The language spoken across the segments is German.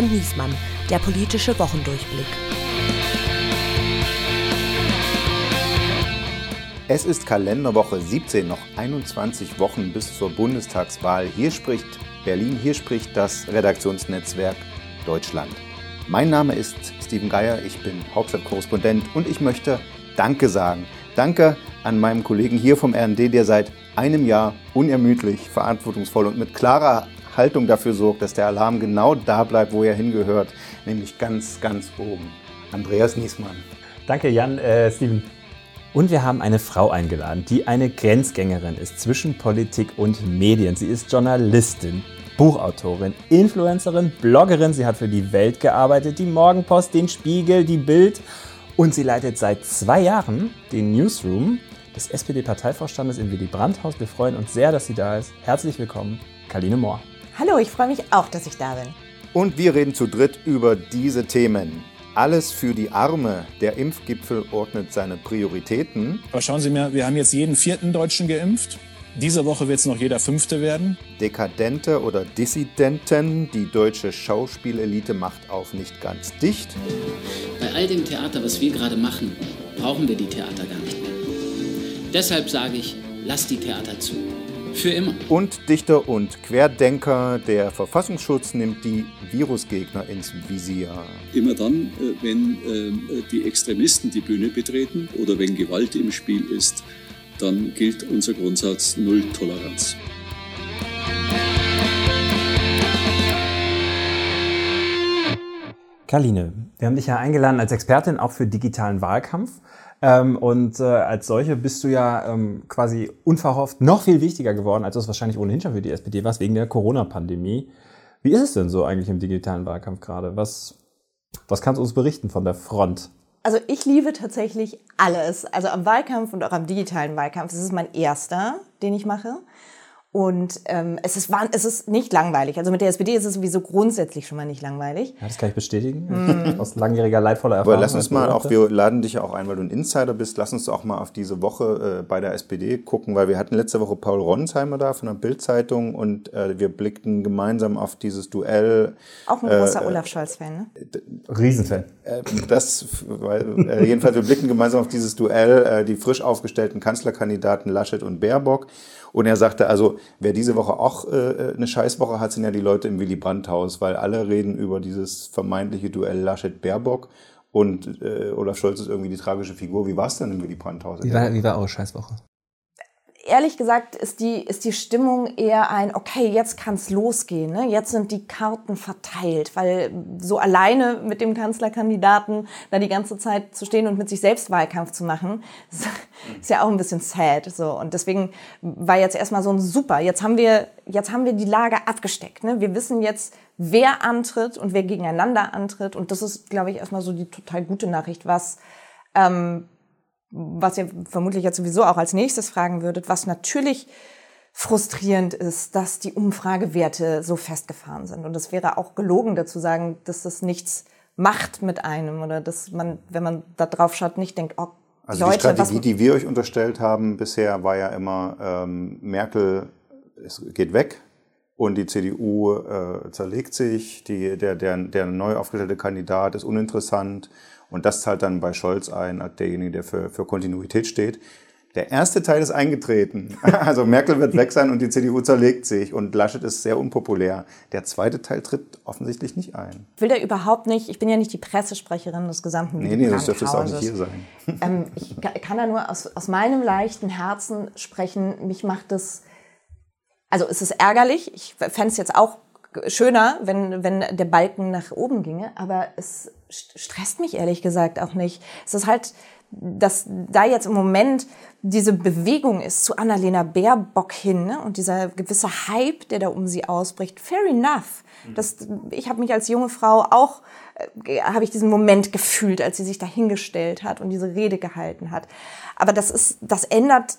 und Niesmann, der politische Wochendurchblick. Es ist Kalenderwoche 17, noch 21 Wochen bis zur Bundestagswahl. Hier spricht Berlin, hier spricht das Redaktionsnetzwerk Deutschland. Mein Name ist Steven Geier, ich bin Hauptstadtkorrespondent und ich möchte Danke sagen. Danke an meinem Kollegen hier vom RND, der seit einem Jahr unermüdlich, verantwortungsvoll und mit klarer Haltung dafür sorgt, dass der Alarm genau da bleibt, wo er hingehört, nämlich ganz, ganz oben. Andreas Niesmann. Danke, Jan, äh, Steven. Und wir haben eine Frau eingeladen, die eine Grenzgängerin ist zwischen Politik und Medien. Sie ist Journalistin, Buchautorin, Influencerin, Bloggerin. Sie hat für die Welt gearbeitet, die Morgenpost, den Spiegel, die Bild. Und sie leitet seit zwei Jahren den Newsroom des SPD-Parteivorstandes im Willy Brandt-Haus. Wir freuen uns sehr, dass sie da ist. Herzlich willkommen, Kaline Mohr. Hallo, ich freue mich auch, dass ich da bin. Und wir reden zu dritt über diese Themen. Alles für die Arme. Der Impfgipfel ordnet seine Prioritäten. Aber schauen Sie mal, wir haben jetzt jeden vierten Deutschen geimpft. Diese Woche wird es noch jeder fünfte werden. Dekadente oder Dissidenten. Die deutsche Schauspielelite macht auf nicht ganz dicht. Bei all dem Theater, was wir gerade machen, brauchen wir die Theater gar nicht mehr. Deshalb sage ich, lass die Theater zu. Für immer. Und Dichter und Querdenker. Der Verfassungsschutz nimmt die Virusgegner ins Visier. Immer dann, äh, wenn äh, die Extremisten die Bühne betreten oder wenn Gewalt im Spiel ist, dann gilt unser Grundsatz Null Toleranz. Karline, wir haben dich ja eingeladen als Expertin auch für digitalen Wahlkampf. Ähm, und äh, als solche bist du ja ähm, quasi unverhofft noch viel wichtiger geworden, als du es wahrscheinlich ohnehin schon für die SPD warst, wegen der Corona-Pandemie. Wie ist es denn so eigentlich im digitalen Wahlkampf gerade? Was, was kannst du uns berichten von der Front? Also ich liebe tatsächlich alles. Also am Wahlkampf und auch am digitalen Wahlkampf. Das ist mein erster, den ich mache. Und ähm, es, ist, es ist nicht langweilig. Also mit der SPD ist es sowieso grundsätzlich schon mal nicht langweilig. Ja, das kann ich bestätigen. Mm. Aus langjähriger leidvoller Erfahrung. Aber lass uns mal auch, wir laden dich ja auch ein, weil du ein Insider bist, lass uns auch mal auf diese Woche äh, bei der SPD gucken, weil wir hatten letzte Woche Paul Ronsheimer da von der Bild-Zeitung und äh, wir blickten gemeinsam auf dieses Duell. Auch ein großer äh, Olaf Scholz-Fan, ne? Riesenfan. Äh, das, weil, äh, jedenfalls, wir blickten gemeinsam auf dieses Duell, äh, die frisch aufgestellten Kanzlerkandidaten Laschet und Baerbock. Und er sagte, also wer diese Woche auch äh, eine Scheißwoche hat, sind ja die Leute im Willy Brandt-Haus, weil alle reden über dieses vermeintliche Duell Laschet-Baerbock. Und äh, Olaf Scholz ist irgendwie die tragische Figur. Wie war es denn im Willy Brandt-Haus? Wie war, wie war eure Scheißwoche? Ehrlich gesagt ist die, ist die Stimmung eher ein, okay, jetzt kann es losgehen. Ne? Jetzt sind die Karten verteilt, weil so alleine mit dem Kanzlerkandidaten da die ganze Zeit zu stehen und mit sich selbst Wahlkampf zu machen, ist ja auch ein bisschen sad. So. Und deswegen war jetzt erstmal so ein super. Jetzt haben wir, jetzt haben wir die Lage abgesteckt. Ne? Wir wissen jetzt, wer antritt und wer gegeneinander antritt. Und das ist, glaube ich, erstmal so die total gute Nachricht, was ähm, was ihr vermutlich jetzt sowieso auch als nächstes fragen würdet, was natürlich frustrierend ist, dass die Umfragewerte so festgefahren sind. Und es wäre auch gelogen dazu sagen, dass das nichts macht mit einem oder dass man, wenn man da drauf schaut, nicht denkt, oh, also Leute, die Strategie, die wir euch unterstellt haben bisher, war ja immer ähm, Merkel es geht weg und die CDU äh, zerlegt sich, die, der, der, der neu aufgestellte Kandidat ist uninteressant und das zahlt dann bei Scholz ein, als derjenige, der für, für Kontinuität steht. Der erste Teil ist eingetreten. Also Merkel wird weg sein und die CDU zerlegt sich und Laschet ist sehr unpopulär. Der zweite Teil tritt offensichtlich nicht ein. Will der überhaupt nicht? Ich bin ja nicht die Pressesprecherin des gesamten Nee, nee, das dürfte es auch nicht hier sein. Ähm, ich kann da nur aus, aus meinem leichten Herzen sprechen. Mich macht das, also es ist ärgerlich. Ich fände es jetzt auch schöner, wenn, wenn der Balken nach oben ginge, aber es stresst mich ehrlich gesagt auch nicht. Es ist halt, dass da jetzt im Moment diese Bewegung ist zu Annalena Baerbock hin ne? und dieser gewisse Hype, der da um sie ausbricht, fair enough. Mhm. Das, ich habe mich als junge Frau auch, äh, habe ich diesen Moment gefühlt, als sie sich dahingestellt hat und diese Rede gehalten hat. Aber das ist, das ändert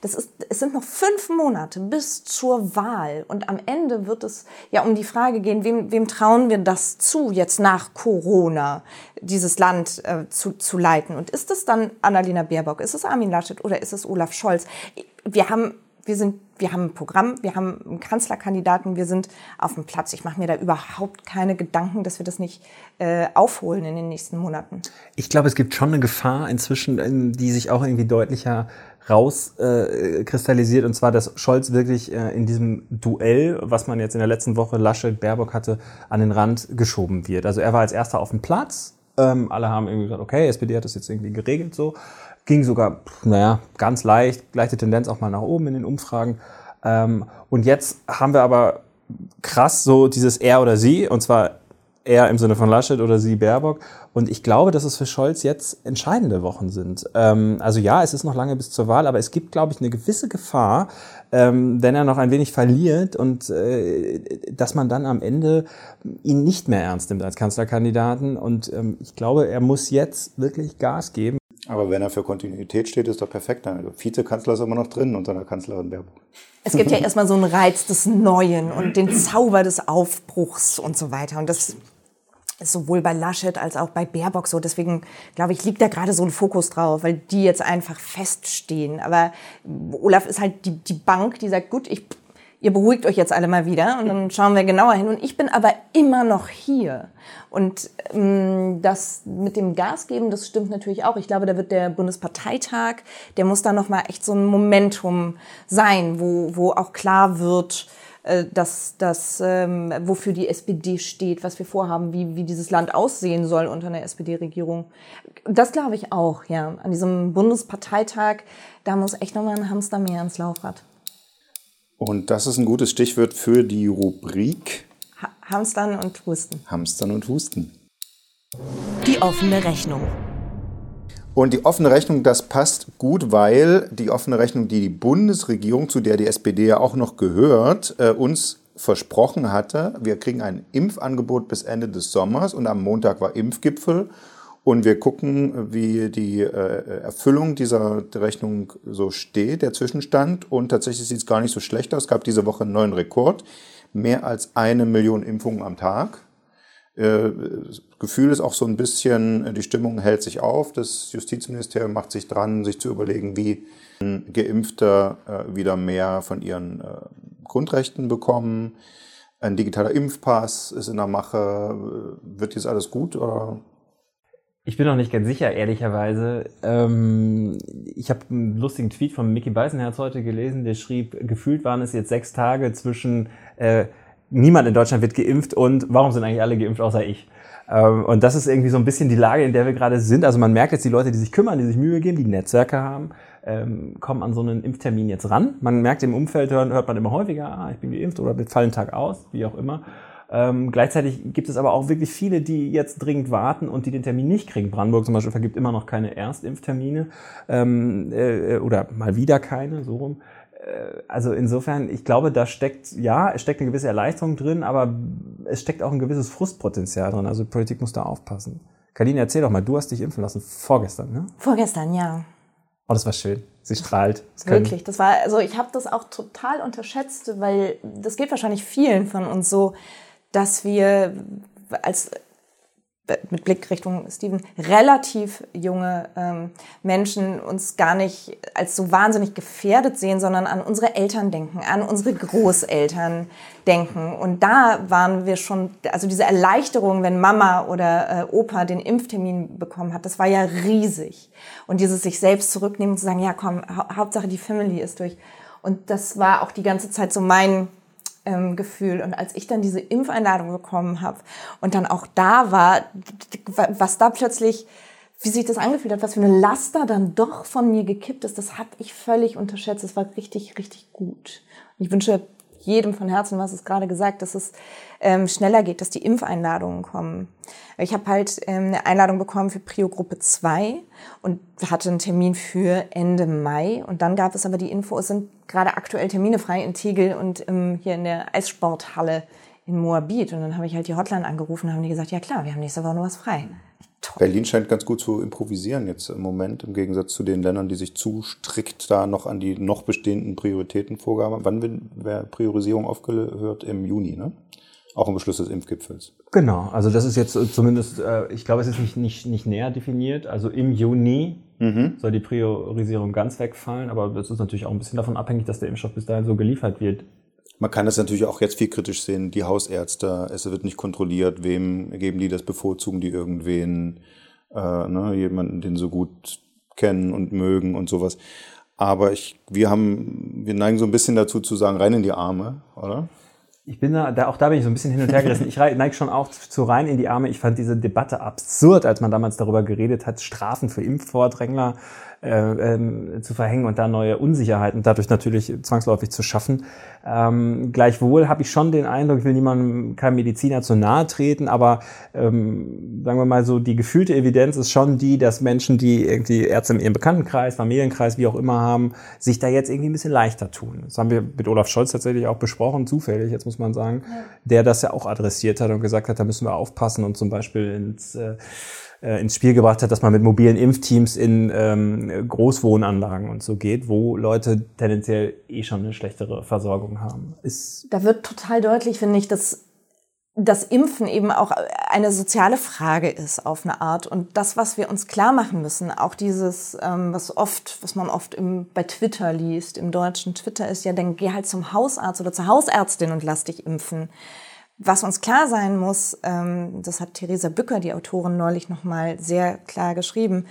das ist, es sind noch fünf Monate bis zur Wahl. Und am Ende wird es ja um die Frage gehen, wem, wem trauen wir das zu, jetzt nach Corona, dieses Land äh, zu, zu leiten? Und ist es dann Annalena Baerbock, ist es Armin Laschet oder ist es Olaf Scholz? Wir haben wir sind, wir haben ein Programm, wir haben einen Kanzlerkandidaten, wir sind auf dem Platz. Ich mache mir da überhaupt keine Gedanken, dass wir das nicht äh, aufholen in den nächsten Monaten. Ich glaube, es gibt schon eine Gefahr inzwischen, die sich auch irgendwie deutlicher rauskristallisiert, äh, und zwar, dass Scholz wirklich äh, in diesem Duell, was man jetzt in der letzten Woche Laschet Baerbock hatte, an den Rand geschoben wird. Also er war als erster auf dem Platz. Ähm, alle haben irgendwie gesagt, okay, SPD hat das jetzt irgendwie geregelt so. Ging sogar, naja, ganz leicht, leichte Tendenz auch mal nach oben in den Umfragen. Ähm, und jetzt haben wir aber krass so dieses er oder sie, und zwar er im Sinne von Laschet oder sie Baerbock. Und ich glaube, dass es für Scholz jetzt entscheidende Wochen sind. Ähm, also ja, es ist noch lange bis zur Wahl, aber es gibt, glaube ich, eine gewisse Gefahr, ähm, wenn er noch ein wenig verliert und äh, dass man dann am Ende ihn nicht mehr ernst nimmt als Kanzlerkandidaten. Und ähm, ich glaube, er muss jetzt wirklich Gas geben. Aber wenn er für Kontinuität steht, ist doch perfekt. Also Vizekanzler ist immer noch drin unter der Kanzlerin Baerbock. Es gibt ja erstmal so einen Reiz des Neuen und den Zauber des Aufbruchs und so weiter. Und das ist sowohl bei Laschet als auch bei Baerbock so. Deswegen, glaube ich, liegt da gerade so ein Fokus drauf, weil die jetzt einfach feststehen. Aber Olaf ist halt die, die Bank, die sagt, gut, ich ihr beruhigt euch jetzt alle mal wieder und dann schauen wir genauer hin. Und ich bin aber immer noch hier. Und ähm, das mit dem Gas geben, das stimmt natürlich auch. Ich glaube, da wird der Bundesparteitag, der muss da nochmal echt so ein Momentum sein, wo, wo auch klar wird, äh, dass das, ähm, wofür die SPD steht, was wir vorhaben, wie, wie dieses Land aussehen soll unter einer SPD-Regierung. Das glaube ich auch, ja. An diesem Bundesparteitag, da muss echt nochmal ein Hamster mehr ins Laufrad. Und das ist ein gutes Stichwort für die Rubrik ha Hamstern und Husten. Hamstern und Husten. Die offene Rechnung. Und die offene Rechnung, das passt gut, weil die offene Rechnung, die die Bundesregierung, zu der die SPD ja auch noch gehört, äh, uns versprochen hatte, wir kriegen ein Impfangebot bis Ende des Sommers und am Montag war Impfgipfel und wir gucken, wie die äh, Erfüllung dieser Rechnung so steht, der Zwischenstand. Und tatsächlich sieht es gar nicht so schlecht aus. Es gab diese Woche einen neuen Rekord. Mehr als eine Million Impfungen am Tag. Äh, Gefühl ist auch so ein bisschen, die Stimmung hält sich auf. Das Justizministerium macht sich dran, sich zu überlegen, wie Geimpfte äh, wieder mehr von ihren äh, Grundrechten bekommen. Ein digitaler Impfpass ist in der Mache. Wird jetzt alles gut oder ich bin noch nicht ganz sicher, ehrlicherweise. Ähm, ich habe einen lustigen Tweet von Mickey Beisenherz heute gelesen, der schrieb, gefühlt waren es jetzt sechs Tage zwischen äh, niemand in Deutschland wird geimpft und warum sind eigentlich alle geimpft außer ich? Ähm, und das ist irgendwie so ein bisschen die Lage, in der wir gerade sind. Also man merkt jetzt, die Leute, die sich kümmern, die sich Mühe geben, die Netzwerke haben, ähm, kommen an so einen Impftermin jetzt ran. Man merkt im Umfeld, hört, man immer häufiger, ah, ich bin geimpft oder wir fallen Tag aus, wie auch immer. Ähm, gleichzeitig gibt es aber auch wirklich viele, die jetzt dringend warten und die den Termin nicht kriegen. Brandenburg zum Beispiel vergibt immer noch keine Erstimpftermine ähm, äh, oder mal wieder keine, so rum. Äh, also insofern, ich glaube, da steckt, ja, es steckt eine gewisse Erleichterung drin, aber es steckt auch ein gewisses Frustpotenzial drin. Also Politik muss da aufpassen. Kaline, erzähl doch mal, du hast dich impfen lassen vorgestern, ne? Vorgestern, ja. Oh, das war schön. Sie strahlt. Das Wirklich, das war, also ich habe das auch total unterschätzt, weil das geht wahrscheinlich vielen von uns so dass wir als mit Blick Richtung Steven, relativ junge ähm, Menschen uns gar nicht als so wahnsinnig gefährdet sehen, sondern an unsere Eltern denken, an unsere Großeltern denken. Und da waren wir schon, also diese Erleichterung, wenn Mama oder äh, Opa den Impftermin bekommen hat, das war ja riesig. Und dieses sich selbst zurücknehmen und zu sagen, ja komm, ha Hauptsache die Family ist durch. Und das war auch die ganze Zeit so mein ähm, Gefühl. Und als ich dann diese Impfeinladung bekommen habe und dann auch da war, was da plötzlich, wie sich das angefühlt hat, was für eine Last da dann doch von mir gekippt ist, das habe ich völlig unterschätzt. Es war richtig, richtig gut. Ich wünsche jedem von Herzen, was es gerade gesagt, dass es ähm, schneller geht, dass die Impfeinladungen kommen. Ich habe halt ähm, eine Einladung bekommen für Prio Gruppe 2 und hatte einen Termin für Ende Mai. Und dann gab es aber die Info, es sind gerade aktuell Termine frei in Tegel und ähm, hier in der Eissporthalle in Moabit. Und dann habe ich halt die Hotline angerufen und haben die gesagt, ja klar, wir haben nächste Woche nur was frei. Toll. Berlin scheint ganz gut zu improvisieren jetzt im Moment, im Gegensatz zu den Ländern, die sich zu strikt da noch an die noch bestehenden Prioritäten vorgaben. Wann wird Priorisierung aufgehört? Im Juni, ne? Auch ein Beschluss des Impfgipfels. Genau, also das ist jetzt zumindest, äh, ich glaube, es ist nicht, nicht, nicht näher definiert. Also im Juni mhm. soll die Priorisierung ganz wegfallen, aber das ist natürlich auch ein bisschen davon abhängig, dass der Impfstoff bis dahin so geliefert wird. Man kann das natürlich auch jetzt viel kritisch sehen. Die Hausärzte, es wird nicht kontrolliert, wem geben die das, bevorzugen die irgendwen, äh, ne, jemanden, den sie gut kennen und mögen und sowas. Aber ich, wir haben, wir neigen so ein bisschen dazu zu sagen, rein in die Arme, oder? Ich bin da, da, auch da bin ich so ein bisschen hin und her gerissen. Ich neige schon auch zu rein in die Arme. Ich fand diese Debatte absurd, als man damals darüber geredet hat, Strafen für Impfvordrängler ähm, zu verhängen und da neue Unsicherheiten dadurch natürlich zwangsläufig zu schaffen. Ähm, gleichwohl habe ich schon den Eindruck, ich will niemandem, keinem Mediziner zu nahe treten, aber ähm, sagen wir mal so, die gefühlte Evidenz ist schon die, dass Menschen, die irgendwie Ärzte in ihrem Bekanntenkreis, Familienkreis, wie auch immer haben, sich da jetzt irgendwie ein bisschen leichter tun. Das haben wir mit Olaf Scholz tatsächlich auch besprochen, zufällig, jetzt muss man sagen, ja. der das ja auch adressiert hat und gesagt hat, da müssen wir aufpassen und zum Beispiel ins äh, äh, ins Spiel gebracht hat, dass man mit mobilen Impfteams in ähm, Großwohnanlagen und so geht, wo Leute tendenziell eh schon eine schlechtere Versorgung haben. Ist da wird total deutlich, finde ich, dass das Impfen eben auch eine soziale Frage ist auf eine Art. Und das, was wir uns klar machen müssen, auch dieses, ähm, was oft, was man oft im, bei Twitter liest, im deutschen Twitter ist ja, dann geh halt zum Hausarzt oder zur Hausärztin und lass dich impfen. Was uns klar sein muss, ähm, das hat Theresa Bücker, die Autorin, neulich nochmal sehr klar geschrieben,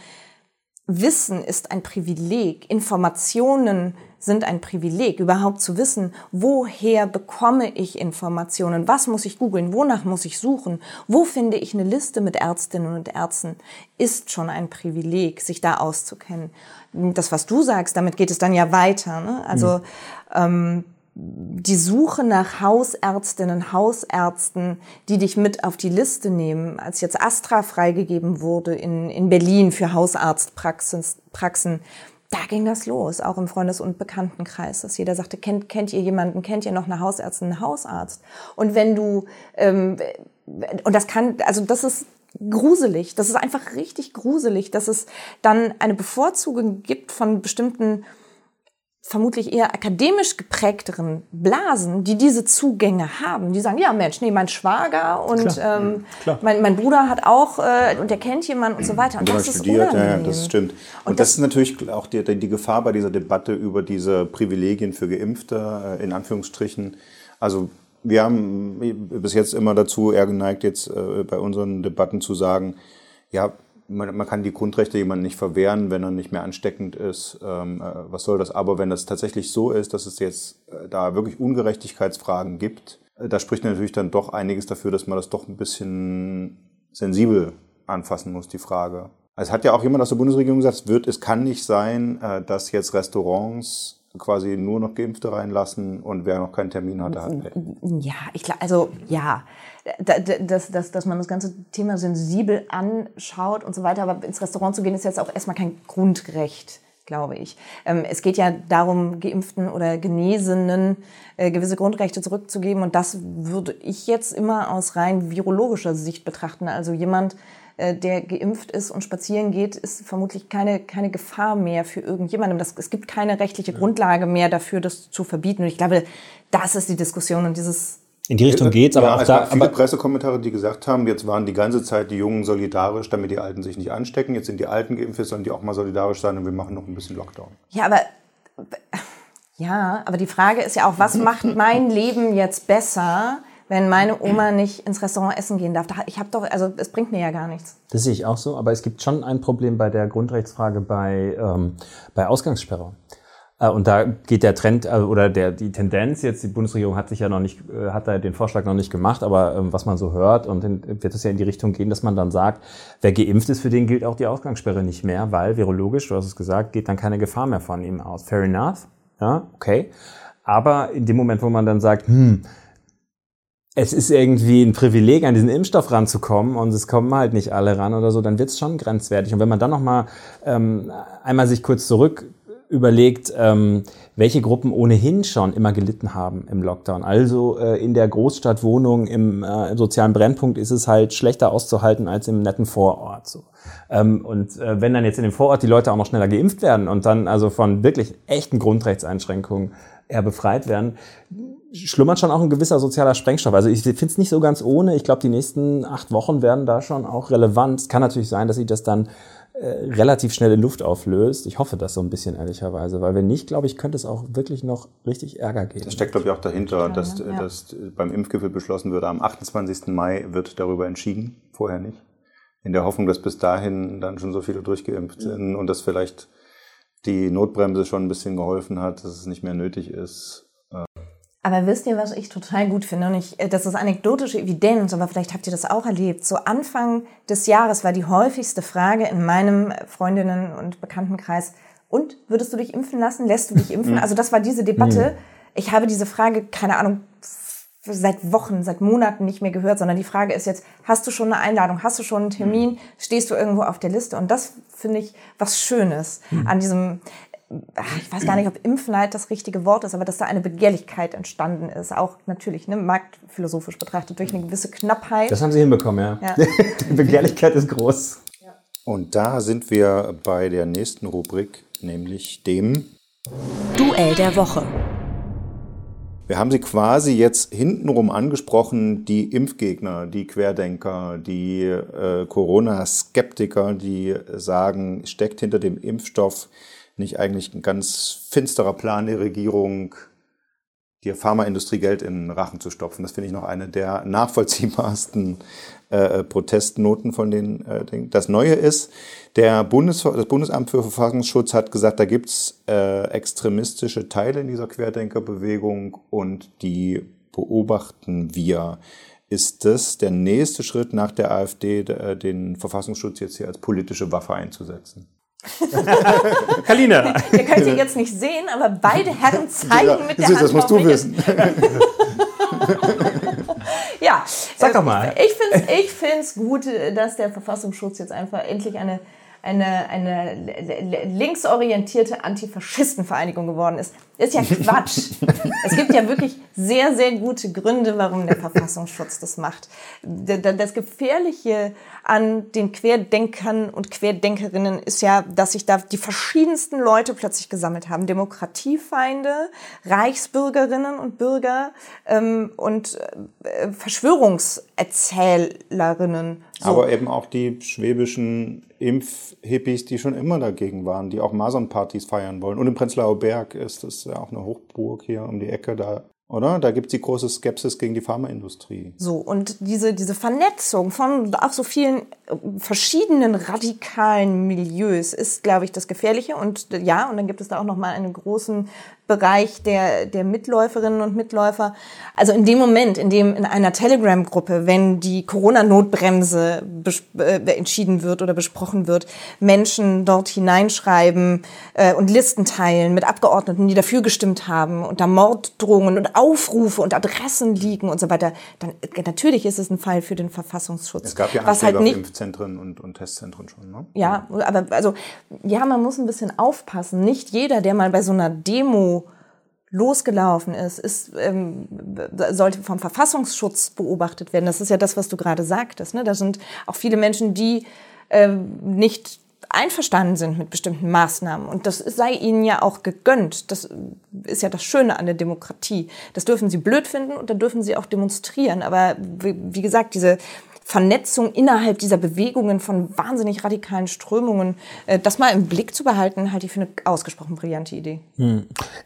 Wissen ist ein Privileg, Informationen sind ein Privileg, überhaupt zu wissen, woher bekomme ich Informationen, was muss ich googeln, wonach muss ich suchen, wo finde ich eine Liste mit Ärztinnen und Ärzten, ist schon ein Privileg, sich da auszukennen. Das, was du sagst, damit geht es dann ja weiter. Ne? Also mhm. ähm, die Suche nach Hausärztinnen, Hausärzten, die dich mit auf die Liste nehmen, als jetzt Astra freigegeben wurde in, in Berlin für Hausarztpraxen, Praxen, da ging das los, auch im Freundes- und Bekanntenkreis, dass jeder sagte, kennt, kennt ihr jemanden, kennt ihr noch eine Hausärztin, einen Hausarzt? Und wenn du, ähm, und das kann, also das ist gruselig, das ist einfach richtig gruselig, dass es dann eine Bevorzugung gibt von bestimmten vermutlich eher akademisch geprägteren Blasen, die diese Zugänge haben. Die sagen, ja Mensch, nee, mein Schwager und Klar. Ähm, Klar. Mein, mein Bruder hat auch, äh, und der kennt jemanden und so weiter. Und, und das studiert, ist ja, das stimmt. Und, und das, das, ist natürlich auch die, die Gefahr bei dieser Debatte über diese Privilegien für Geimpfte, äh, in Anführungsstrichen. Also wir haben bis jetzt immer dazu eher geneigt, jetzt äh, bei unseren Debatten zu sagen, ja, man, man kann die Grundrechte jemandem nicht verwehren, wenn er nicht mehr ansteckend ist. Ähm, äh, was soll das? Aber wenn das tatsächlich so ist, dass es jetzt äh, da wirklich Ungerechtigkeitsfragen gibt, äh, da spricht natürlich dann doch einiges dafür, dass man das doch ein bisschen sensibel anfassen muss, die Frage. Es hat ja auch jemand aus der Bundesregierung gesagt, es, wird, es kann nicht sein, äh, dass jetzt Restaurants quasi nur noch Geimpfte reinlassen und wer noch keinen Termin hatte, hat. Ja, ich glaube, also ja, dass, dass, dass man das ganze Thema sensibel anschaut und so weiter, aber ins Restaurant zu gehen ist jetzt auch erstmal kein Grundrecht glaube ich. Ähm, es geht ja darum, Geimpften oder Genesenen äh, gewisse Grundrechte zurückzugeben. Und das würde ich jetzt immer aus rein virologischer Sicht betrachten. Also jemand, äh, der geimpft ist und spazieren geht, ist vermutlich keine, keine Gefahr mehr für irgendjemandem. Das, es gibt keine rechtliche Grundlage mehr dafür, das zu verbieten. Und ich glaube, das ist die Diskussion und dieses in die Richtung geht's, aber ja, auch es da. viele Pressekommentare, die gesagt haben, jetzt waren die ganze Zeit die Jungen solidarisch, damit die Alten sich nicht anstecken. Jetzt sind die Alten geimpft, sollen die auch mal solidarisch sein und wir machen noch ein bisschen Lockdown. Ja, aber ja, aber die Frage ist ja auch, was macht mein Leben jetzt besser? wenn meine Oma nicht ins Restaurant essen gehen darf. Ich habe doch, also es bringt mir ja gar nichts. Das sehe ich auch so, aber es gibt schon ein Problem bei der Grundrechtsfrage bei, ähm, bei Ausgangssperre. Äh, und da geht der Trend äh, oder der, die Tendenz jetzt, die Bundesregierung hat sich ja noch nicht, äh, hat da den Vorschlag noch nicht gemacht, aber ähm, was man so hört, und wird es ja in die Richtung gehen, dass man dann sagt, wer geimpft ist, für den gilt auch die Ausgangssperre nicht mehr, weil virologisch, du hast es gesagt, geht dann keine Gefahr mehr von ihm aus. Fair enough, ja, okay. Aber in dem Moment, wo man dann sagt, hm, es ist irgendwie ein Privileg, an diesen Impfstoff ranzukommen und es kommen halt nicht alle ran oder so, dann wird es schon grenzwertig. Und wenn man dann nochmal ähm, einmal sich kurz zurück überlegt, ähm, welche Gruppen ohnehin schon immer gelitten haben im Lockdown. Also äh, in der Großstadtwohnung im, äh, im sozialen Brennpunkt ist es halt schlechter auszuhalten als im netten Vorort. So. Ähm, und äh, wenn dann jetzt in dem Vorort die Leute auch noch schneller geimpft werden und dann also von wirklich echten Grundrechtseinschränkungen eher befreit werden, schlummert schon auch ein gewisser sozialer Sprengstoff. Also ich finde es nicht so ganz ohne. Ich glaube, die nächsten acht Wochen werden da schon auch relevant. Es kann natürlich sein, dass sich das dann äh, relativ schnell in Luft auflöst. Ich hoffe das so ein bisschen ehrlicherweise, weil wenn nicht, glaube ich, könnte es auch wirklich noch richtig Ärger geben. Das steckt, glaube ich, auch dahinter, Ja, dass, ja. dass beim Impfgipfel beschlossen wird, am 28. Mai wird darüber entschieden, vorher nicht. In der Hoffnung, dass bis dahin dann schon so viele durchgeimpft sind und dass vielleicht die Notbremse schon ein bisschen geholfen hat, dass es nicht mehr nötig ist. Aber wisst ihr, was ich total gut finde? Und ich, äh, das ist anekdotische Evidenz, aber vielleicht habt ihr das auch erlebt. So Anfang des Jahres war die häufigste Frage in meinem Freundinnen- und Bekanntenkreis, und würdest du dich impfen lassen? Lässt du dich impfen? Also das war diese Debatte. Ich habe diese Frage, keine Ahnung, seit Wochen, seit Monaten nicht mehr gehört, sondern die Frage ist jetzt, hast du schon eine Einladung, hast du schon einen Termin, stehst du irgendwo auf der Liste? Und das finde ich was Schönes an diesem, ich weiß gar nicht, ob Impfneid das richtige Wort ist, aber dass da eine Begehrlichkeit entstanden ist, auch natürlich ne, marktphilosophisch betrachtet, durch eine gewisse Knappheit. Das haben sie hinbekommen, ja. Ja. Die Begehrlichkeit ist groß. Und da sind wir bei der nächsten Rubrik, nämlich dem Duell der Woche. Wir haben sie quasi jetzt hintenrum angesprochen, die Impfgegner, die Querdenker, die äh, Corona-Skeptiker, die sagen, steckt hinter dem Impfstoff nicht eigentlich ein ganz finsterer Plan der Regierung, der Pharmaindustrie Geld in den Rachen zu stopfen. Das finde ich noch eine der nachvollziehbarsten äh, Protestnoten von den äh, Dingen. Das Neue ist, der Bundes das Bundesamt für Verfassungsschutz hat gesagt, da gibt's äh, extremistische Teile in dieser Querdenkerbewegung und die beobachten wir. Ist das der nächste Schritt nach der AfD, äh, den Verfassungsschutz jetzt hier als politische Waffe einzusetzen? Kalina. Ihr könnt sie jetzt nicht sehen, aber beide Herren zeigen mit der Hand das musst du mich. wissen. Ja, Sag äh, doch mal. Ich finde es ich find's gut, dass der Verfassungsschutz jetzt einfach endlich eine, eine, eine linksorientierte Antifaschistenvereinigung geworden ist. Ist ja Quatsch. es gibt ja wirklich sehr, sehr gute Gründe, warum der Verfassungsschutz das macht. Das Gefährliche an den Querdenkern und Querdenkerinnen ist ja, dass sich da die verschiedensten Leute plötzlich gesammelt haben. Demokratiefeinde, Reichsbürgerinnen und Bürger ähm, und äh, Verschwörungserzählerinnen. So. Aber eben auch die schwäbischen Impfhippies, die schon immer dagegen waren, die auch Masernpartys feiern wollen. Und im Prenzlauer Berg ist das ja auch eine Hochburg hier um die Ecke da, oder? Da gibt's die große Skepsis gegen die Pharmaindustrie. So, und diese, diese Vernetzung von auch so vielen äh, verschiedenen radikalen Milieus ist, glaube ich, das Gefährliche. Und äh, ja, und dann gibt es da auch nochmal einen großen Bereich der, der Mitläuferinnen und Mitläufer. Also in dem Moment, in dem in einer Telegram-Gruppe, wenn die Corona-Notbremse äh, entschieden wird oder besprochen wird, Menschen dort hineinschreiben äh, und Listen teilen mit Abgeordneten, die dafür gestimmt haben und da Morddrohungen und Aufrufe und Adressen liegen und so weiter, dann äh, natürlich ist es ein Fall für den Verfassungsschutz. Es gab ja was halt nicht Impfzentren und, und Testzentren schon, ne? ja, aber also, ja, man muss ein bisschen aufpassen. Nicht jeder, der mal bei so einer Demo losgelaufen ist, ist ähm, sollte vom Verfassungsschutz beobachtet werden. Das ist ja das, was du gerade sagtest. Ne? Da sind auch viele Menschen, die ähm, nicht einverstanden sind mit bestimmten Maßnahmen. Und das sei ihnen ja auch gegönnt. Das ist ja das Schöne an der Demokratie. Das dürfen sie blöd finden und da dürfen sie auch demonstrieren. Aber wie, gesagt, diese Vernetzung innerhalb dieser Bewegungen von wahnsinnig radikalen Strömungen, äh, das mal im Blick zu behalten, halte ich für eine ausgesprochen brillante Idee.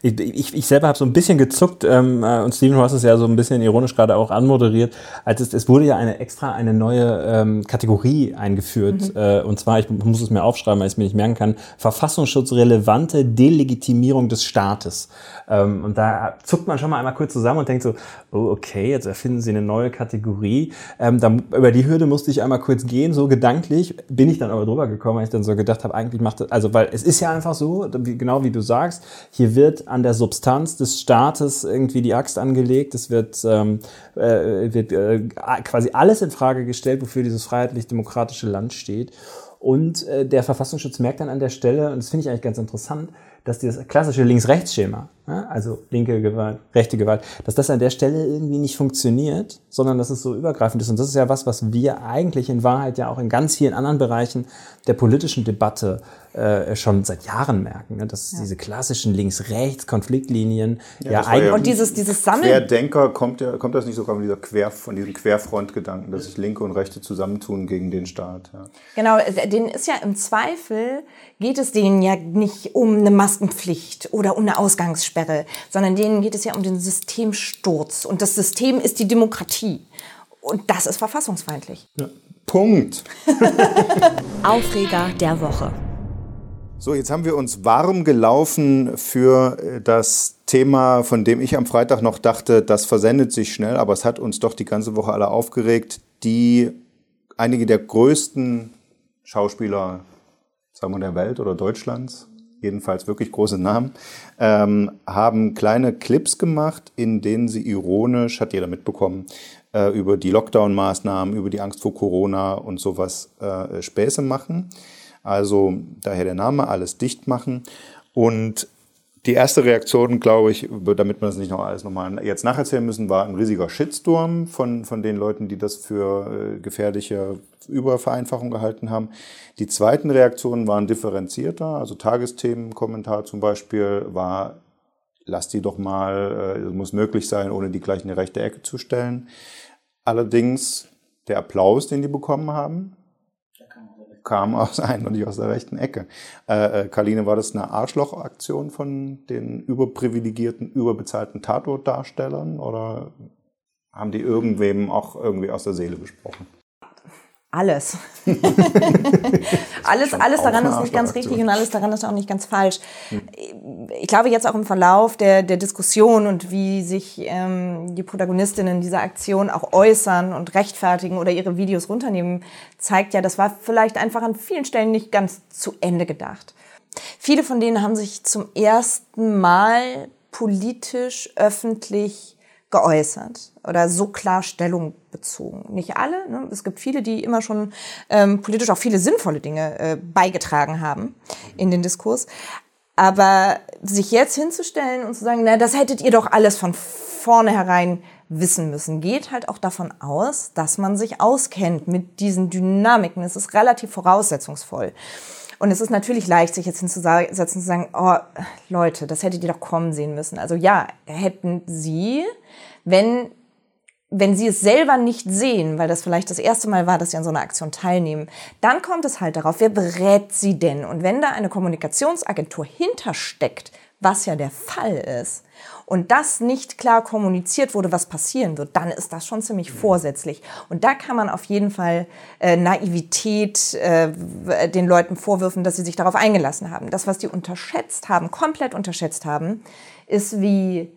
Ich, ich, ich selber habe so ein bisschen gezuckt ähm, äh, und Steven, du hast es ja so ein bisschen ironisch gerade auch anmoderiert, als es, es wurde ja eine extra eine neue ähm, Kategorie eingeführt äh, und zwar, ich muss es mir aufschreiben, weil ich es mir nicht merken kann, verfassungsschutzrelevante Delegitimierung des Staates. Ähm, und da zuckt man schon mal einmal kurz zusammen und denkt so, oh, okay, jetzt erfinden sie eine neue Kategorie. Ähm, da, über die Hürde musste ich einmal kurz gehen, so gedanklich, bin ich dann aber drüber gekommen, weil ich dann so gedacht habe, eigentlich macht das, also weil es ist ja einfach so, genau wie du sagst, hier wird an der Substanz des Staates irgendwie die Axt angelegt, es wird, ähm, äh, wird äh, quasi alles in Frage gestellt, wofür dieses freiheitlich-demokratische Land steht. Und äh, der Verfassungsschutz merkt dann an der Stelle, und das finde ich eigentlich ganz interessant, dass dieses klassische Links-Rechts-Schema also linke Gewalt, rechte Gewalt, dass das an der Stelle irgendwie nicht funktioniert, sondern dass es so übergreifend ist. Und das ist ja was, was wir eigentlich in Wahrheit ja auch in ganz vielen anderen Bereichen der politischen Debatte äh, schon seit Jahren merken, ne? dass ja. diese klassischen Links-Rechts-Konfliktlinien ja, ja eigentlich... und dieses, dieses Sammeln... Querdenker, kommt, ja, kommt das nicht sogar von, dieser Quer, von diesem Querfrontgedanken, dass sich Linke und Rechte zusammentun gegen den Staat? Ja. Genau, denen ist ja im Zweifel, geht es denen ja nicht um eine Maskenpflicht oder um eine Ausgangssperre, sondern denen geht es ja um den Systemsturz. Und das System ist die Demokratie. Und das ist verfassungsfeindlich. Ja. Punkt. Aufreger der Woche. So, jetzt haben wir uns warm gelaufen für äh, das Thema, von dem ich am Freitag noch dachte, das versendet sich schnell, aber es hat uns doch die ganze Woche alle aufgeregt. Die einige der größten Schauspieler, sagen wir der Welt oder Deutschlands, jedenfalls wirklich große Namen, ähm, haben kleine Clips gemacht, in denen sie ironisch, hat jeder mitbekommen, äh, über die Lockdown-Maßnahmen, über die Angst vor Corona und sowas äh, Späße machen. Also daher der Name, alles dicht machen. Und die erste Reaktion, glaube ich, damit wir das nicht noch alles nochmal jetzt nacherzählen müssen, war ein riesiger Shitstorm von, von den Leuten, die das für äh, gefährliche Übervereinfachung gehalten haben. Die zweiten Reaktionen waren differenzierter. Also Tagesthemenkommentar zum Beispiel war, lass die doch mal, äh, es muss möglich sein, ohne die gleich in eine rechte Ecke zu stellen. Allerdings der Applaus, den die bekommen haben, kam aus nicht aus der rechten Ecke. Äh, äh, Karline, war das eine Arschlochaktion von den überprivilegierten, überbezahlten Tatortdarstellern oder haben die irgendwem auch irgendwie aus der Seele gesprochen? Alles. alles, alles daran ist nicht ganz richtig und alles daran ist auch nicht ganz falsch. Hm. Ich glaube jetzt auch im Verlauf der, der Diskussion und wie sich ähm, die Protagonistinnen dieser Aktion auch äußern und rechtfertigen oder ihre Videos runternehmen, zeigt ja, das war vielleicht einfach an vielen Stellen nicht ganz zu Ende gedacht. Viele von denen haben sich zum ersten Mal politisch, öffentlich geäußert oder so klar Stellung bezogen. Nicht alle. Ne? Es gibt viele, die immer schon ähm, politisch auch viele sinnvolle Dinge äh, beigetragen haben in den Diskurs. Aber sich jetzt hinzustellen und zu sagen, na, das hättet ihr doch alles von vornherein wissen müssen, geht halt auch davon aus, dass man sich auskennt mit diesen Dynamiken. Es ist relativ voraussetzungsvoll. Und es ist natürlich leicht, sich jetzt hinzusetzen und zu sagen, oh, Leute, das hättet ihr doch kommen sehen müssen. Also ja, hätten Sie, wenn, wenn Sie es selber nicht sehen, weil das vielleicht das erste Mal war, dass Sie an so einer Aktion teilnehmen, dann kommt es halt darauf, wer berät Sie denn? Und wenn da eine Kommunikationsagentur hintersteckt, was ja der Fall ist, und das nicht klar kommuniziert wurde, was passieren wird, dann ist das schon ziemlich vorsätzlich. Und da kann man auf jeden Fall äh, Naivität äh, den Leuten vorwürfen, dass sie sich darauf eingelassen haben. Das, was die unterschätzt haben, komplett unterschätzt haben, ist, wie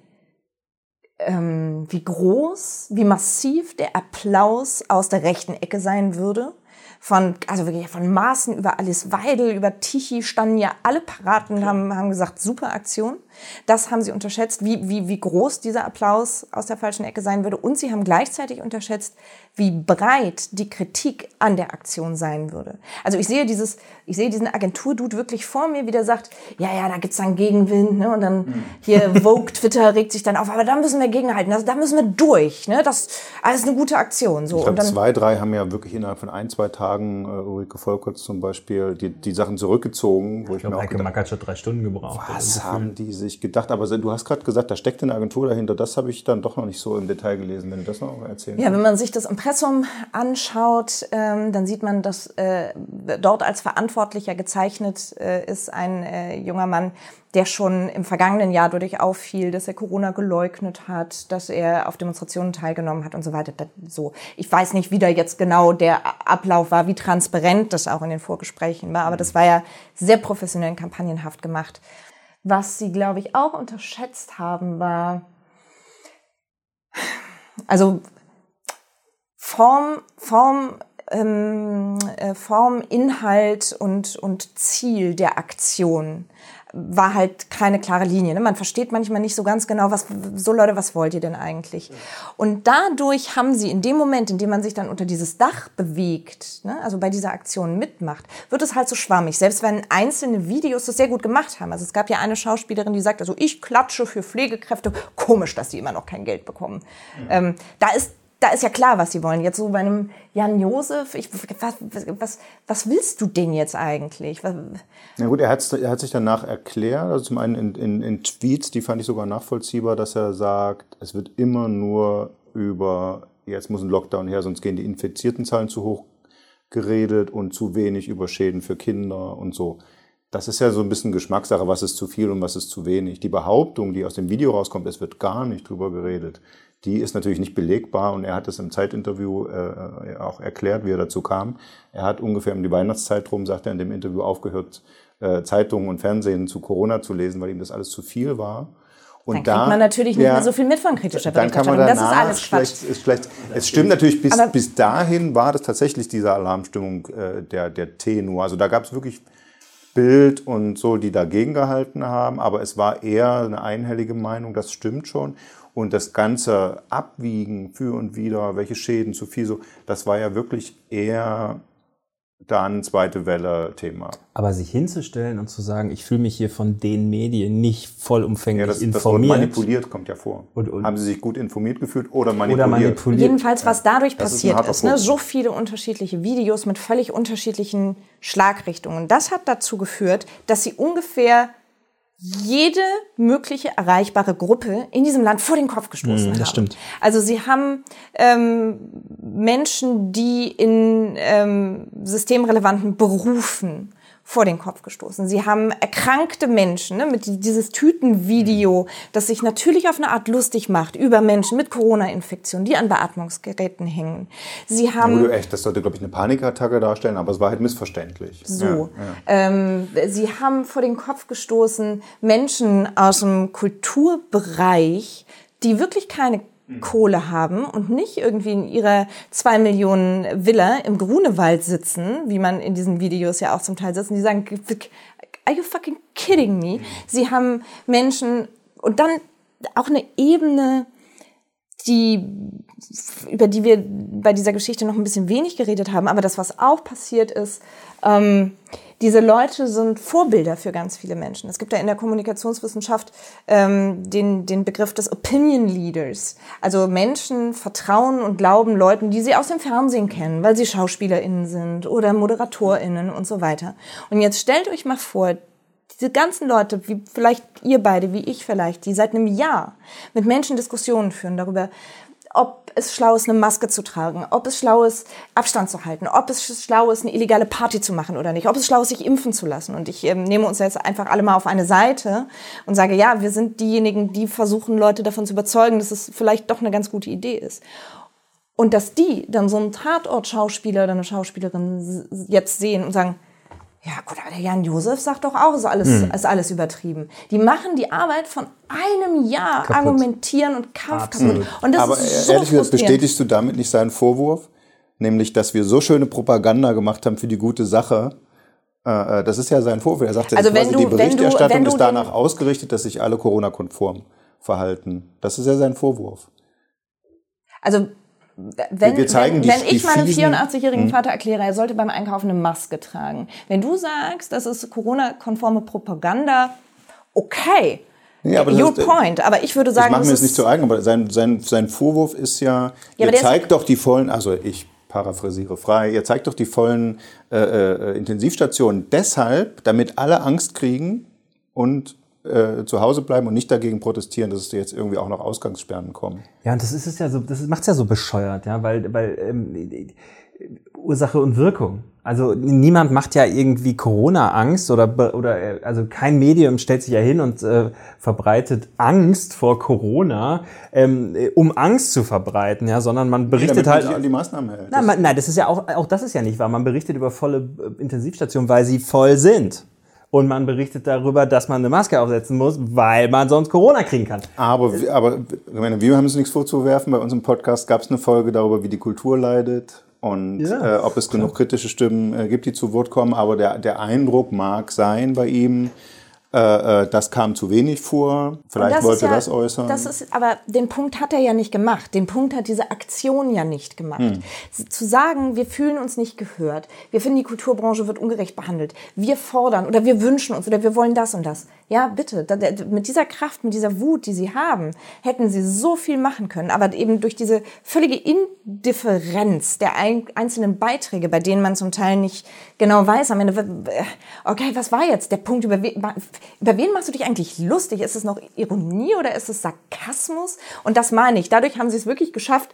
ähm, wie groß, wie massiv der Applaus aus der rechten Ecke sein würde von, also wirklich von Maßen über Alice Weidel, über Tichy standen ja alle parat und haben, haben gesagt, super Aktion. Das haben sie unterschätzt, wie, wie, wie groß dieser Applaus aus der falschen Ecke sein würde. Und sie haben gleichzeitig unterschätzt, wie breit die Kritik an der Aktion sein würde. Also ich sehe dieses, ich sehe diesen Agenturdude wirklich vor mir, wie der sagt, ja, ja, da gibt's dann Gegenwind, ne? Und dann hier Vogue, Twitter regt sich dann auf, aber da müssen wir gegenhalten, also, da müssen wir durch, ne? Das, das ist eine gute Aktion. So. Ich glaube, zwei, drei haben ja wirklich innerhalb von ein, zwei Tagen äh, Ulrike Volkerts zum Beispiel, die, die Sachen zurückgezogen. Wo ich, ich glaube, Heike Mack hat schon drei Stunden gebraucht. Was haben die sich gedacht? Aber du hast gerade gesagt, da steckt eine Agentur dahinter. Das habe ich dann doch noch nicht so im Detail gelesen. Wenn du das noch erzählen Ja, wenn man sich das Impressum anschaut, ähm, dann sieht man, dass äh, dort als Verantwortlicher gezeichnet äh, ist ein äh, junger Mann, der schon im vergangenen Jahr dadurch auffiel, dass er Corona geleugnet hat, dass er auf Demonstrationen teilgenommen hat und so weiter. So, ich weiß nicht, wie da jetzt genau der Ablauf war, wie transparent das auch in den Vorgesprächen war, aber das war ja sehr professionell und kampagnenhaft gemacht. Was sie, glaube ich, auch unterschätzt haben, war, also Form, Form ähm, äh, Form, Inhalt und, und Ziel der Aktion war halt keine klare Linie. Ne? Man versteht manchmal nicht so ganz genau, was so Leute, was wollt ihr denn eigentlich? Und dadurch haben sie in dem Moment, in dem man sich dann unter dieses Dach bewegt, ne? also bei dieser Aktion mitmacht, wird es halt so schwammig. Selbst wenn einzelne Videos das sehr gut gemacht haben. Also es gab ja eine Schauspielerin, die sagt, also ich klatsche für Pflegekräfte. Komisch, dass die immer noch kein Geld bekommen. Mhm. Ähm, da ist da ist ja klar, was sie wollen. Jetzt so bei einem Jan Josef, ich, was, was, was willst du denn jetzt eigentlich? Na gut, er, er hat sich danach erklärt, also zum einen in, in, in Tweets, die fand ich sogar nachvollziehbar, dass er sagt, es wird immer nur über, jetzt muss ein Lockdown her, sonst gehen die infizierten Zahlen zu hoch geredet und zu wenig über Schäden für Kinder und so. Das ist ja so ein bisschen Geschmackssache, was ist zu viel und was ist zu wenig. Die Behauptung, die aus dem Video rauskommt, es wird gar nicht drüber geredet, die ist natürlich nicht belegbar und er hat es im Zeitinterview äh, auch erklärt, wie er dazu kam. Er hat ungefähr um die Weihnachtszeit rum, sagt er in dem Interview, aufgehört, äh, Zeitungen und Fernsehen zu Corona zu lesen, weil ihm das alles zu viel war. Und dann kriegt da, man natürlich nicht ja, mehr so viel mit von kritischer Berichterstattung. Dann kann man danach, das ist alles Quatsch. Ist vielleicht, es stimmt natürlich, bis, bis dahin war das tatsächlich diese Alarmstimmung äh, der, der Tenor. Also da gab es wirklich Bild und so, die dagegen gehalten haben, aber es war eher eine einhellige Meinung, das stimmt schon. Und das ganze Abwiegen für und wieder, welche Schäden zu viel, so, das war ja wirklich eher dann zweite Welle Thema. Aber sich hinzustellen und zu sagen, ich fühle mich hier von den Medien nicht vollumfänglich ja, das, informiert. Das manipuliert kommt ja vor. Und, und Haben Sie sich gut informiert gefühlt oder manipuliert? Oder manipuliert. Jedenfalls, was dadurch ja, passiert ist, ist ne? so viele unterschiedliche Videos mit völlig unterschiedlichen Schlagrichtungen. Das hat dazu geführt, dass Sie ungefähr jede mögliche erreichbare Gruppe in diesem Land vor den Kopf gestoßen mm, das haben. Stimmt. Also sie haben ähm, Menschen, die in ähm, systemrelevanten Berufen vor den Kopf gestoßen. Sie haben erkrankte Menschen, ne, mit dieses Tütenvideo, das sich natürlich auf eine Art lustig macht über Menschen mit Corona-Infektion, die an Beatmungsgeräten hängen. Sie haben ja, echt, das sollte glaube ich eine Panikattacke darstellen, aber es war halt missverständlich. So, ja, ja. Ähm, sie haben vor den Kopf gestoßen Menschen aus dem Kulturbereich, die wirklich keine Kohle haben und nicht irgendwie in ihrer zwei Millionen Villa im Grunewald sitzen, wie man in diesen Videos ja auch zum Teil sitzen, die sagen, are you fucking kidding me? Sie haben Menschen und dann auch eine Ebene, die, über die wir bei dieser Geschichte noch ein bisschen wenig geredet haben, aber das, was auch passiert ist, ähm, diese Leute sind Vorbilder für ganz viele Menschen. Es gibt ja in der Kommunikationswissenschaft ähm, den, den Begriff des Opinion Leaders. Also Menschen vertrauen und glauben Leuten, die sie aus dem Fernsehen kennen, weil sie SchauspielerInnen sind oder ModeratorInnen und so weiter. Und jetzt stellt euch mal vor, diese ganzen Leute, wie vielleicht ihr beide, wie ich vielleicht, die seit einem Jahr mit Menschen Diskussionen führen darüber, ob es schlau ist, eine Maske zu tragen, ob es schlau ist, Abstand zu halten, ob es schlau ist, eine illegale Party zu machen oder nicht, ob es schlau ist, sich impfen zu lassen. Und ich ähm, nehme uns jetzt einfach alle mal auf eine Seite und sage, ja, wir sind diejenigen, die versuchen, Leute davon zu überzeugen, dass es vielleicht doch eine ganz gute Idee ist. Und dass die dann so einen Tatort-Schauspieler oder eine Schauspielerin jetzt sehen und sagen, ja, gut, aber der Jan Josef sagt doch auch, ist alles, mhm. ist alles übertrieben. Die machen die Arbeit von einem Jahr kaputt. argumentieren und Kampf Absolut. kaputt. Und das aber ist so ehrlich gesagt, bestätigst du damit nicht seinen Vorwurf? Nämlich, dass wir so schöne Propaganda gemacht haben für die gute Sache. Äh, äh, das ist ja sein Vorwurf. Er sagte, also quasi, du, die Berichterstattung wenn du, wenn du ist danach ausgerichtet, dass sich alle Corona-konform verhalten. Das ist ja sein Vorwurf. Also wenn, wir zeigen wenn, wenn ich meinem 84-jährigen hm. Vater erkläre, er sollte beim Einkaufen eine Maske tragen. Wenn du sagst, das ist Corona-konforme Propaganda, okay. Ja, aber Your ist, point. Aber ich würde sagen, ich mache mir das nicht zu eigen, aber sein, sein, sein Vorwurf ist ja, ja ihr zeigt doch die vollen, also ich paraphrasiere frei, ihr zeigt doch die vollen äh, äh, Intensivstationen deshalb, damit alle Angst kriegen und äh, zu Hause bleiben und nicht dagegen protestieren, dass es jetzt irgendwie auch noch Ausgangssperren kommen. Ja, und das ist es ja so, das macht es ja so bescheuert, ja, weil, weil ähm, Ursache und Wirkung. Also niemand macht ja irgendwie Corona-Angst oder oder also kein Medium stellt sich ja hin und äh, verbreitet Angst vor Corona, ähm, um Angst zu verbreiten, ja, sondern man berichtet ja, halt an die Maßnahmen hält. Nein, man, nein, das ist ja auch auch das ist ja nicht wahr. Man berichtet über volle äh, Intensivstationen, weil sie voll sind und man berichtet darüber, dass man eine Maske aufsetzen muss, weil man sonst Corona kriegen kann. Aber, aber meine, wir haben uns nichts vorzuwerfen. Bei unserem Podcast gab es eine Folge darüber, wie die Kultur leidet. und Ja, äh, ob es genug kritische Stimmen äh, gibt, die zu Wort kommen. Aber der, der Eindruck mag sein bei ihm, äh, äh, das kam zu wenig vor. Vielleicht wollte ja, er das äußern. Das ist, aber den Punkt hat er ja nicht gemacht. Den Punkt hat diese Aktion ja nicht gemacht. Hm. Zu sagen, wir fühlen uns nicht gehört, wir finden, die Kulturbranche wird ungerecht behandelt, wir fordern oder wir wünschen uns oder wir wollen das und das. Ja, bitte. Mit dieser Kraft, mit dieser Wut, die sie haben, hätten sie so viel machen können. Aber eben durch diese völlige Indifferenz der ein, einzelnen Beiträge, bei denen man zum Teil nicht genau weiß, am Ende, okay, was war jetzt der Punkt, über, über wen machst du dich eigentlich lustig? Ist es noch Ironie oder ist es Sarkasmus? Und das meine ich. Dadurch haben sie es wirklich geschafft,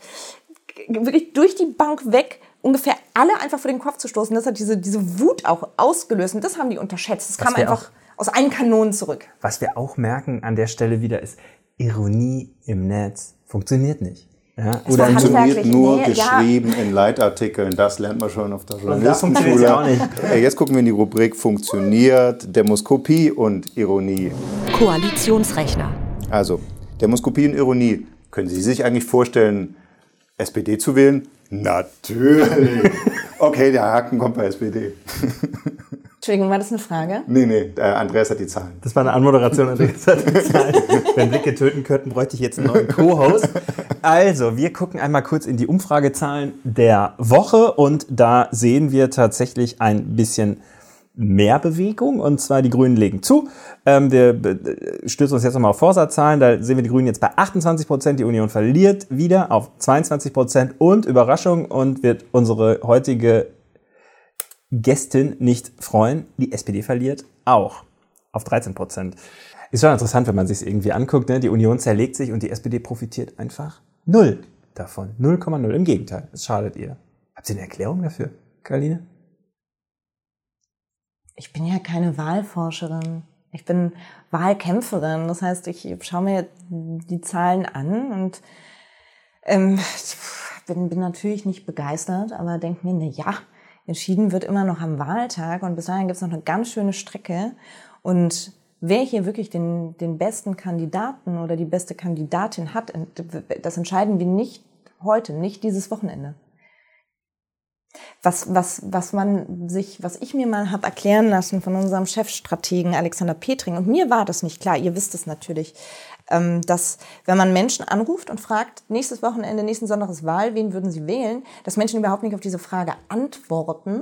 wirklich durch die Bank weg ungefähr alle einfach vor den Kopf zu stoßen. Das hat diese, diese Wut auch ausgelöst und das haben die unterschätzt. Das kam einfach aus allen Kanonen zurück. Was wir auch merken an der Stelle wieder ist, Ironie im Netz funktioniert nicht. Ja? Es in- funktioniert nur Nee, ja. geschrieben in Leitartikeln. Das lernt man schon auf der das funktioniert Journalistenschule. ja Jetzt gucken wir in die Rubrik Funktioniert Demoskopie und Ironie. Koalitionsrechner. Also, Demoskopie und Ironie. Können Sie sich eigentlich vorstellen, SPD zu wählen? Natürlich. Okay, der Haken kommt bei SPD. Entschuldigung, war das eine Frage? Nee, nee, äh, Andreas hat die Zahlen. Das war eine Anmoderation an Wenn Blicke töten könnten, bräuchte ich jetzt einen neuen Co-Host. Also, wir gucken einmal kurz in die Umfragezahlen der Woche und da sehen wir tatsächlich ein bisschen mehr Bewegung und zwar die Grünen legen zu. Ähm, wir äh, stürzen uns jetzt nochmal auf Vorsatzzahlen. Da sehen wir die Grünen jetzt bei 28 Prozent. Die Union verliert wieder auf 22 Prozent und Überraschung und wird unsere heutige Gästin nicht freuen. Die SPD verliert auch auf 13 Prozent. Ist schon interessant, wenn man sich irgendwie anguckt. Ne? Die Union zerlegt sich und die SPD profitiert einfach null davon. 0,0. Im Gegenteil, es schadet ihr. Habt ihr eine Erklärung dafür, Karline? Ich bin ja keine Wahlforscherin. Ich bin Wahlkämpferin. Das heißt, ich schaue mir die Zahlen an und ähm, bin, bin natürlich nicht begeistert, aber denke mir, na ja, entschieden wird immer noch am Wahltag und bis dahin gibt es noch eine ganz schöne Strecke. Und wer hier wirklich den, den besten Kandidaten oder die beste Kandidatin hat, das entscheiden wir nicht heute, nicht dieses Wochenende. Was, was, was man sich, was ich mir mal habe erklären lassen von unserem Chefstrategen Alexander Petring, und mir war das nicht klar, ihr wisst es natürlich, dass wenn man Menschen anruft und fragt, nächstes Wochenende, nächsten Sonntag ist Wahl, wen würden sie wählen, dass Menschen überhaupt nicht auf diese Frage antworten,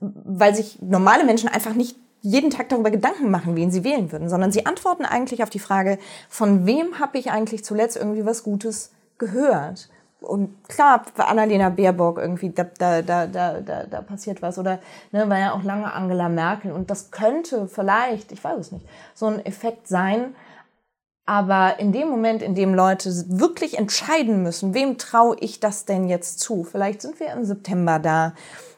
weil sich normale Menschen einfach nicht jeden Tag darüber Gedanken machen, wen sie wählen würden, sondern sie antworten eigentlich auf die Frage, von wem habe ich eigentlich zuletzt irgendwie was Gutes gehört? Und klar, für Annalena Baerbock irgendwie, da, da, da, da, da, da passiert was. Oder ne, war ja auch lange Angela Merkel. Und das könnte vielleicht, ich weiß es nicht, so ein Effekt sein. Aber in dem Moment, in dem Leute wirklich entscheiden müssen, wem traue ich das denn jetzt zu? Vielleicht sind wir im September da,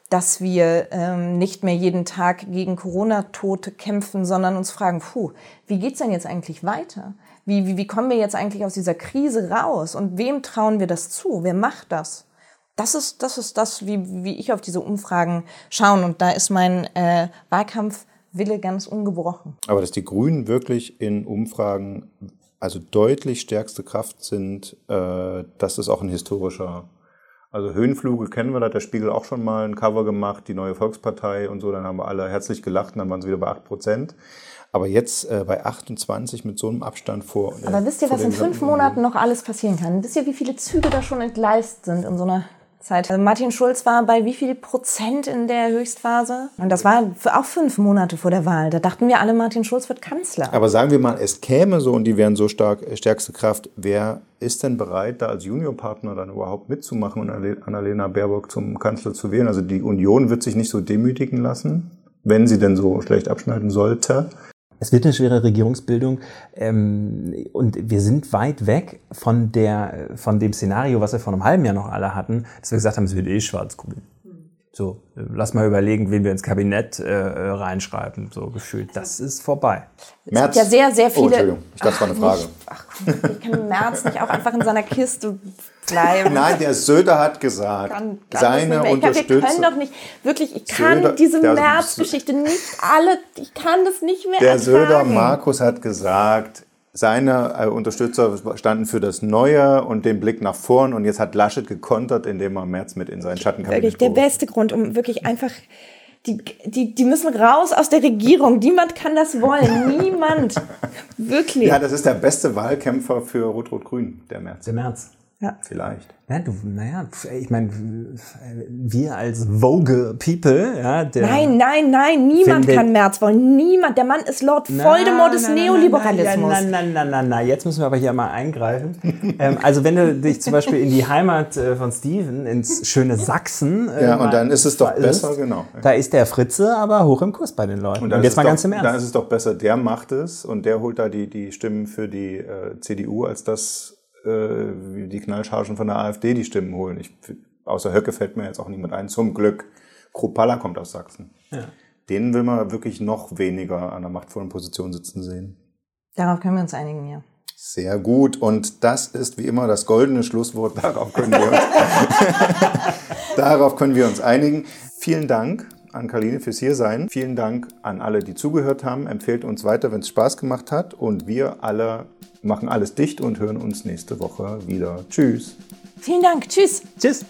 dass wir ähm, nicht mehr jeden Tag gegen Corona-Tote kämpfen, sondern uns fragen, puh, wie geht's denn jetzt eigentlich weiter? Wie, wie, wie kommen wir jetzt eigentlich aus dieser Krise raus? Und wem trauen wir das zu? Wer macht das? Das ist das, ist das wie, wie ich auf diese Umfragen schaue. Und da ist mein äh, Wahlkampfwille ganz ungebrochen. Aber dass die Grünen wirklich in Umfragen also deutlich stärkste Kraft sind, äh, das ist auch ein historischer. Also Höhenfluge kennen wir, da hat der Spiegel auch schon mal ein Cover gemacht, die neue Volkspartei und so, dann haben wir alle herzlich gelacht und dann waren sie wieder bei 8 Prozent. Aber jetzt äh, bei 28 mit so einem Abstand vor. äh, Aber wisst ihr, was in fünf Monaten noch alles passieren kann? Wisst ihr, wie viele Züge da schon entgleist sind in so einer Zeit? Also Martin Schulz war bei wie viel Prozent in der Höchstphase? Und das war auch fünf Monate vor der Wahl. Da dachten wir alle, Martin Schulz wird Kanzler. Aber sagen wir mal, es käme so und die wären so stark, äh, stärkste Kraft. Wer ist denn bereit, da als Juniorpartner dann überhaupt mitzumachen und Annalena Baerbock zum Kanzler zu wählen? Also die Union wird sich nicht so demütigen lassen, wenn sie denn so schlecht abschneiden sollte. Es wird eine schwere Regierungsbildung ähm, und wir sind weit weg von, der, von dem Szenario, was wir vor einem halben Jahr noch alle hatten, dass wir gesagt haben, es wird eh schwarz-grün. So, äh, lass mal überlegen, wen wir ins Kabinett äh, reinschreiben, so gefühlt. Das ist vorbei. Es gibt ja sehr, sehr viele. Oh, Entschuldigung, ich dachte, das war eine Frage. Nicht, ach, komm, ich kann Merz nicht auch einfach in seiner Kiste bleiben. Nein, der Söder hat gesagt, kann, kann seine kann, wir können Unterstützung. doch nicht, wirklich, ich kann Söder- diese März-Geschichte nicht alle, ich kann das nicht mehr Der ertragen. Söder Markus hat gesagt, Seine äh, Unterstützer standen für das Neue und den Blick nach vorn. Und jetzt hat Laschet gekontert, indem er Merz mit in seinen Schattenkabinett Wirklich der beste Grund, um wirklich einfach die, die, die müssen raus aus der Regierung. Niemand kann das wollen. Niemand. Wirklich. Ja, das ist der beste Wahlkämpfer für Rot-Rot-Grün, der Merz. Der März. Ja. Vielleicht. Ja, du, naja, ich meine, wir als Vogue People, ja, der. Nein, nein, nein, niemand Findet- kann Merz wollen. Niemand. Der Mann ist Lord Voldemort des Na, na, na, Neoliberalismus. Nein, nein, nein, nein, nein, jetzt müssen wir aber hier mal eingreifen. ähm, also wenn du dich zum Beispiel in die Heimat äh, von Steven, ins schöne Sachsen. Äh, Ja, und dann ist es doch besser, genau. Da ist der Fritze aber hoch im Kurs bei den Leuten. Und, dann jetzt ist mal doch, ganz im Dann Ernst. ist es doch besser, der macht es und der holt da die, die Stimmen für die äh, CDU, als dass äh, wie die Knallchargen von der AfD die Stimmen holen. Ich, außer Höcke fällt mir jetzt auch niemand ein. Zum Glück. Kruppalla kommt aus Sachsen. Den will man wirklich noch weniger an einer machtvollen Position sitzen sehen. Darauf können wir uns einigen, ja. Sehr gut. Und das ist wie immer das goldene Schlusswort. Darauf können wir uns, darauf können wir uns einigen. Vielen Dank an Karline fürs Hiersein. Vielen Dank an alle, die zugehört haben. Empfehlt uns weiter, wenn es Spaß gemacht hat. Und wir alle machen alles dicht und hören uns nächste Woche wieder. Tschüss. Vielen Dank. Tschüss. Tschüss.